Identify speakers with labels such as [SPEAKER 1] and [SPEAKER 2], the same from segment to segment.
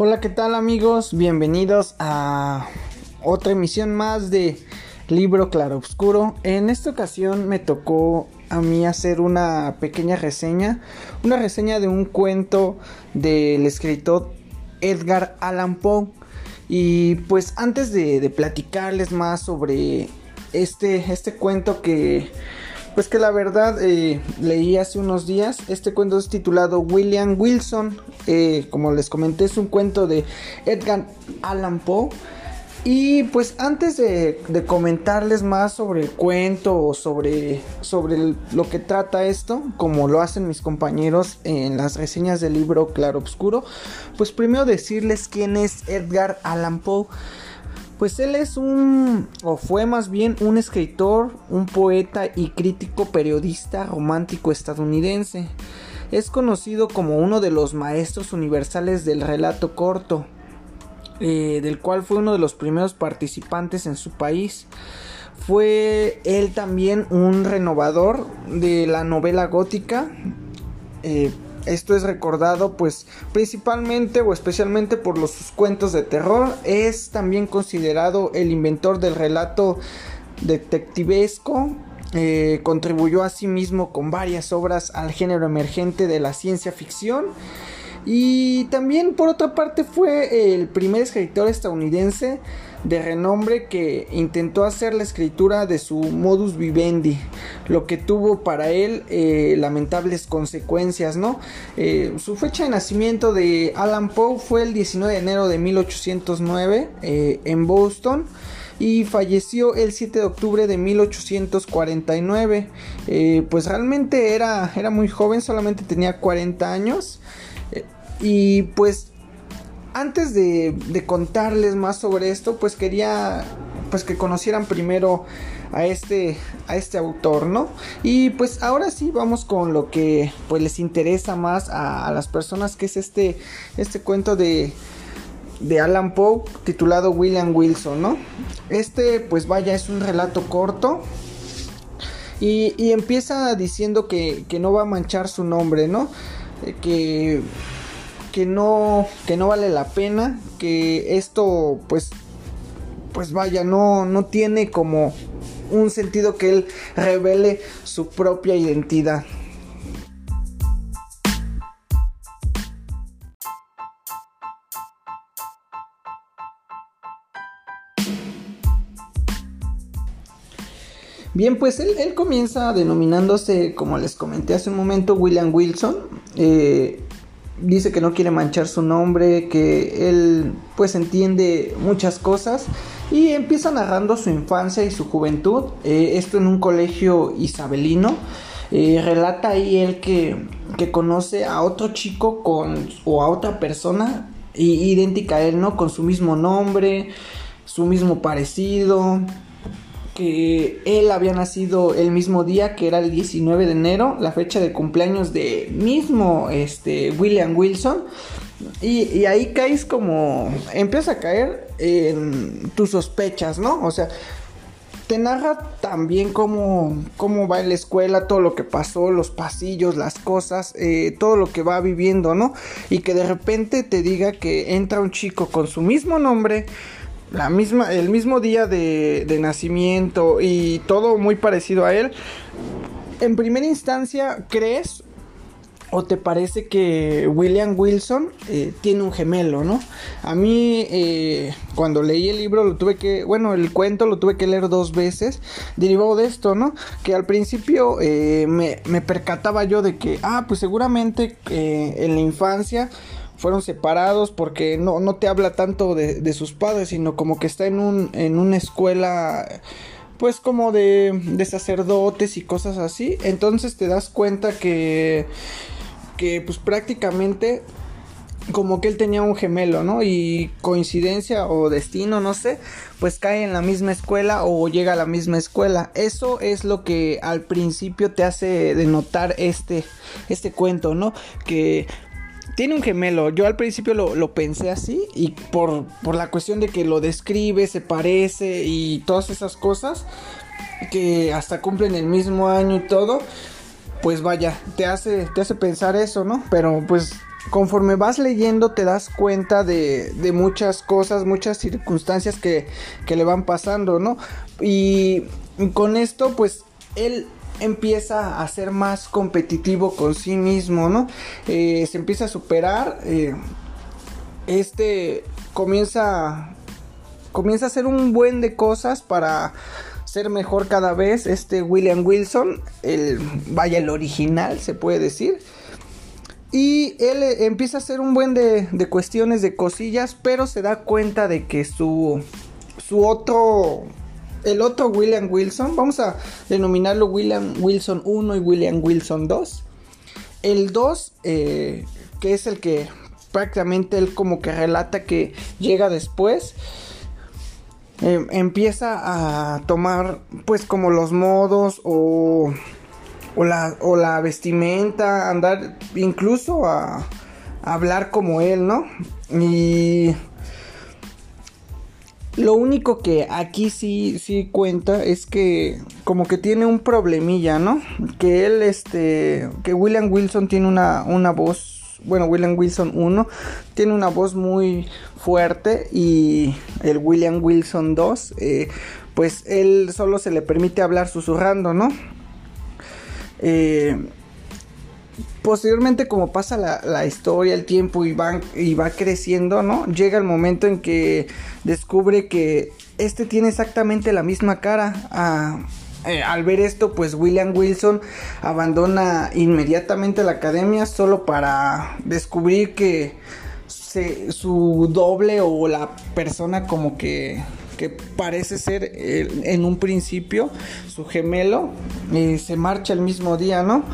[SPEAKER 1] Hola, ¿qué tal amigos? Bienvenidos a otra emisión más de Libro Claroscuro. En esta ocasión me tocó a mí hacer una pequeña reseña, una reseña de un cuento del escritor Edgar Allan Poe. Y pues antes de, de platicarles más sobre este, este cuento que pues que la verdad eh, leí hace unos días. Este cuento es titulado William Wilson. Eh, como les comenté, es un cuento de Edgar Allan Poe. Y pues antes de, comentarles más sobre el cuento o sobre, sobre lo que trata esto, como lo hacen mis compañeros en las reseñas del libro Claro Obscuro, pues primero decirles quién es Edgar Allan Poe. Pues él es un, o fue más bien un escritor, un poeta y crítico periodista romántico estadounidense. Es conocido como uno de los maestros universales del relato corto, eh, del cual fue uno de los primeros participantes en su país. Fue él también un renovador de la novela gótica. Eh, esto es recordado pues principalmente o especialmente por los sus cuentos de terror. Es también considerado el inventor del relato detectivesco. Eh, contribuyó asimismo con varias obras al género emergente de la ciencia ficción. Y también por otra parte fue el primer escritor estadounidense de renombre que intentó hacer la escritura de su modus vivendi, lo que tuvo para él eh, lamentables consecuencias, ¿no? Eh, su fecha de nacimiento de Alan Poe fue el 19 de enero de 1809 eh, en Boston y falleció el 7 de octubre de 1849. pues realmente era, era muy joven, solamente tenía 40 años. y pues antes de, contarles más sobre esto, pues quería pues que conocieran primero a este a este autor, ¿no? Y pues ahora sí vamos con lo que pues les interesa más a, las personas que es este este cuento de de Alan Poe titulado William Wilson, ¿no? Este pues vaya es un relato corto y, y empieza diciendo que, que no va a manchar su nombre, ¿no? Eh, que que no que no vale la pena que esto pues pues vaya no no tiene como un sentido que él revele su propia identidad Bien, pues él, comienza denominándose, como les comenté hace un momento, William Wilson. Eh, dice que no quiere manchar su nombre, que él pues entiende muchas cosas y empieza narrando su infancia y su juventud, eh, esto en un colegio isabelino. Eh, relata ahí él que, que, conoce a otro chico con o a otra persona idéntica a él, ¿no? Con su mismo nombre, su mismo parecido, que él había nacido el mismo día, que era el 19 de enero, la fecha de cumpleaños de mismo este, William Wilson. Y, ahí caes como, empieza a caer en tus sospechas, ¿no? O sea, te narra también cómo, cómo va en la escuela, todo lo que pasó, los pasillos, las cosas, eh, todo lo que va viviendo, ¿no? Y que de repente te diga que entra un chico con su mismo nombre, la misma, el mismo día de, nacimiento y todo muy parecido a él, en primera instancia crees o te parece que William Wilson eh, tiene un gemelo, ¿no? A mí eh, cuando leí el libro lo tuve que, bueno, el cuento lo tuve que leer dos veces, derivado de esto, ¿no? Que al principio eh, me, me, percataba yo de que, ah, pues seguramente en la infancia fueron separados porque no, no te habla tanto de, sus padres, sino como que está en, un, en una escuela pues como de, de sacerdotes y cosas así. Entonces te das cuenta que, que pues prácticamente como que él tenía un gemelo, ¿no? Y coincidencia o destino, no sé, pues cae en la misma escuela o llega a la misma escuela. Eso es lo que al principio te hace denotar este, este cuento, ¿no? Que tiene un gemelo. Yo al principio lo, pensé así y por, la cuestión de que lo describe, se parece y todas esas cosas que hasta cumplen el mismo año y todo, pues vaya, te hace, te hace pensar eso, ¿no? Pero pues conforme vas leyendo te das cuenta de, de muchas cosas, muchas circunstancias que, que, le van pasando, ¿no? Y con esto pues él empieza a ser más competitivo con sí mismo, ¿no? Eh, se empieza a superar, eh, este comienza, comienza a hacer un buen de cosas para ser mejor cada vez, este William Wilson, el, vaya el original se puede decir. Y él eh, empieza a hacer un buen de, de, cuestiones, de cosillas, pero se da cuenta de que su, su otro, el otro William Wilson, vamos a denominarlo William Wilson 1 y William Wilson 2. El 2, eh, que es el que prácticamente él como que relata que llega después. Eh, empieza a tomar pues como los modos o o la, o la vestimenta, andar incluso a, hablar como él, ¿no? Y lo único que aquí sí, sí cuenta es que como que tiene un problemilla, ¿no? Que él, este, que William Wilson tiene una, una voz, bueno, William Wilson 1 tiene una voz muy fuerte y el William Wilson 2, eh, pues él solo se le permite hablar susurrando, ¿no? Eh, posteriormente como pasa la, historia, el tiempo y va, y va creciendo, ¿no? Llega el momento en que descubre que este tiene exactamente la misma cara. Eh, al ver esto, pues William Wilson abandona inmediatamente la academia solo para descubrir que su doble o la persona como que que parece ser en un principio su gemelo, eh, se marcha el mismo día, ¿no?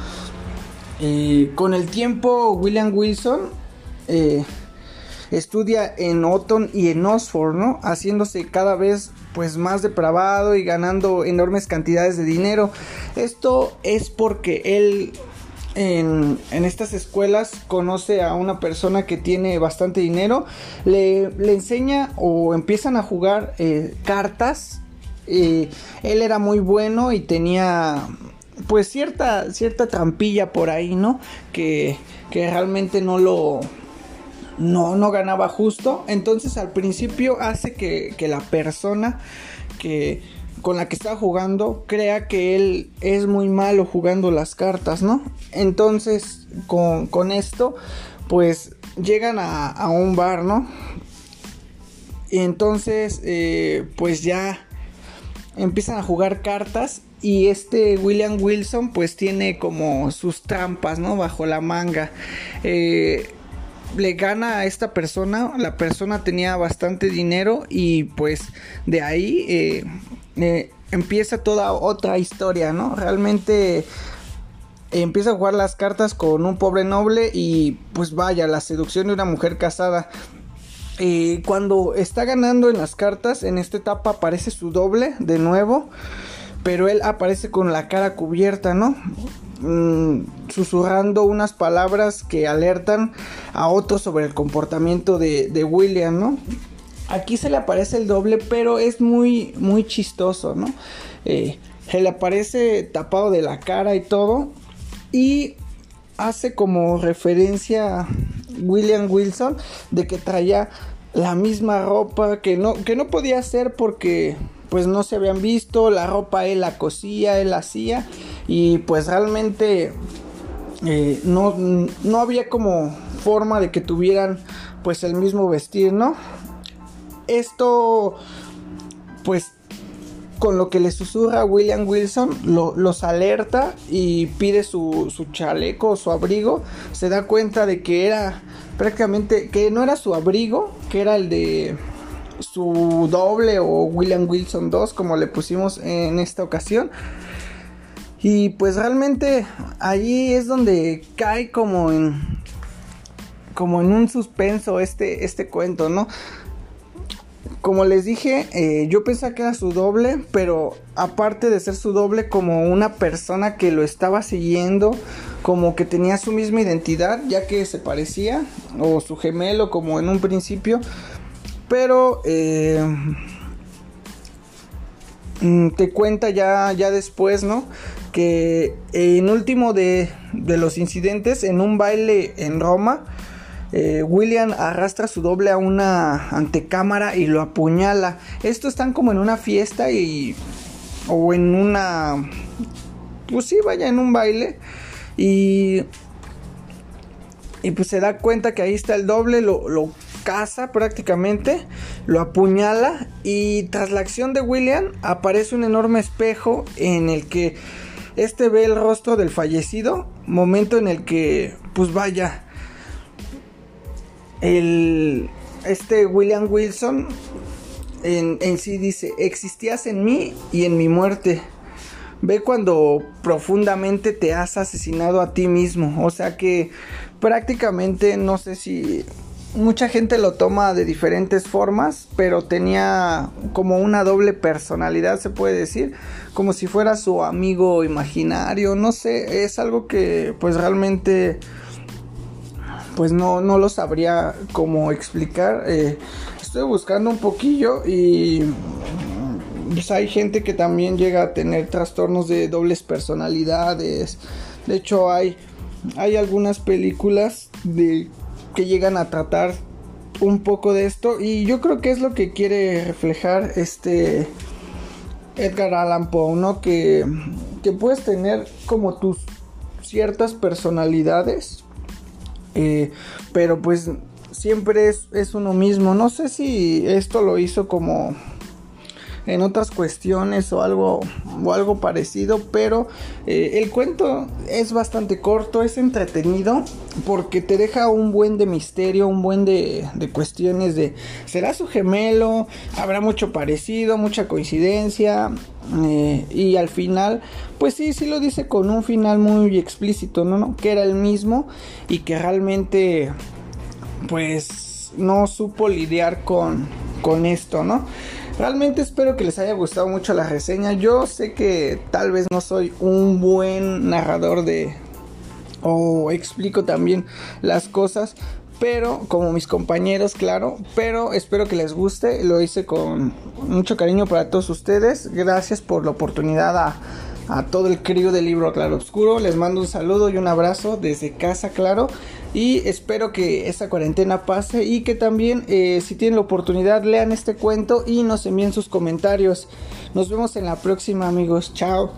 [SPEAKER 1] Eh, con el tiempo, William Wilson eh, estudia en Otton y en Oxford. Haciéndose cada vez pues más depravado y ganando enormes cantidades de dinero. Esto es porque él en, estas escuelas conoce a una persona que tiene bastante dinero, le, enseña o empiezan a jugar eh, cartas. él era muy bueno y tenía pues cierta, cierta trampilla por ahí, ¿no? Que, que realmente no lo... No, no ganaba justo. Entonces al principio hace que, que la persona que con la que está jugando crea que él es muy malo jugando las cartas, ¿no? Entonces, con, esto, pues llegan a, un bar, ¿no? Y entonces, eh, pues ya empiezan a jugar cartas y este William Wilson pues tiene como sus trampas, ¿no? Bajo la manga. Eh, le gana a esta persona, la persona tenía bastante dinero y pues de ahí eh, eh, empieza toda otra historia, ¿no? Realmente empieza a jugar las cartas con un pobre noble y pues vaya, la seducción de una mujer casada. Cuando está ganando en las cartas, en esta etapa aparece su doble de nuevo, pero él aparece con la cara cubierta, ¿no? Mm, susurrando unas palabras que alertan a otros sobre el comportamiento de, de William, ¿no? Aquí se le aparece el doble, pero es muy, muy chistoso, ¿no? Eh, se le aparece tapado de la cara y todo. Y hace como referencia William Wilson de que traía la misma ropa que no, que no podía hacer porque pues no se habían visto, la ropa él la cosía, él la hacía y pues realmente eh, no, no había como forma de que tuvieran pues el mismo vestir, ¿no? Esto, pues, con lo que le susurra William Wilson, los alerta y pide su, su chaleco, su abrigo. Se da cuenta de que era prácticamente, que no era su abrigo, que era el de su doble o William Wilson 2, como le pusimos en esta ocasión. Y pues realmente allí es donde cae como en como en un suspenso este este cuento, ¿no? Como les dije, eh, yo pensaba que era su doble, pero aparte de ser su doble, como una persona que lo estaba siguiendo, como que tenía su misma identidad, ya que se parecía, o su gemelo, como en un principio, pero eh, mm, te cuenta ya, ya después, ¿no? Que en último de, de los incidentes, en un baile en Roma, eh, William arrastra su doble a una antecámara y lo apuñala. Estos están como en una fiesta y... o en una... pues sí, vaya en un baile y... Y pues se da cuenta que ahí está el doble, lo, lo caza prácticamente, lo apuñala y tras la acción de William aparece un enorme espejo en el que este ve el rostro del fallecido, momento en el que pues vaya el este William Wilson en, en sí dice, existías en mí y en mi muerte. Ve cuando profundamente te has asesinado a ti mismo. O sea que prácticamente no sé si mucha gente lo toma de diferentes formas, pero tenía como una doble personalidad, se puede decir, como si fuera su amigo imaginario, no sé, es algo que pues realmente pues no, no lo sabría cómo explicar. Eh, estoy buscando un poquillo y pues hay gente que también llega a tener trastornos de dobles personalidades. De hecho hay, hay algunas películas de que llegan a tratar un poco de esto y yo creo que es lo que quiere reflejar este Edgar Allan Poe, ¿no? Que, que puedes tener como tus ciertas personalidades, eh, pero pues siempre es, es uno mismo. No sé si esto lo hizo como en otras cuestiones o algo, o algo parecido, pero eh, el cuento es bastante corto, es entretenido porque te deja un buen de misterio, un buen de, de cuestiones de ¿será su gemelo? ¿Habrá mucho parecido, mucha coincidencia? Eh, y al final, pues sí, sí lo dice con un final muy explícito, ¿no? ¿no? Que era el mismo y que realmente, pues, no supo lidiar con, con esto, ¿no? Realmente espero que les haya gustado mucho la reseña. Yo sé que tal vez no soy un buen narrador de... o explico también las cosas. Pero como mis compañeros, claro. Pero espero que les guste. Lo hice con mucho cariño para todos ustedes. Gracias por la oportunidad a, a todo el crío del libro Claro Oscuro. Les mando un saludo y un abrazo desde casa, claro. Y espero que esta cuarentena pase y que también eh, si tienen la oportunidad lean este cuento y nos envíen sus comentarios. Nos vemos en la próxima amigos. Chao.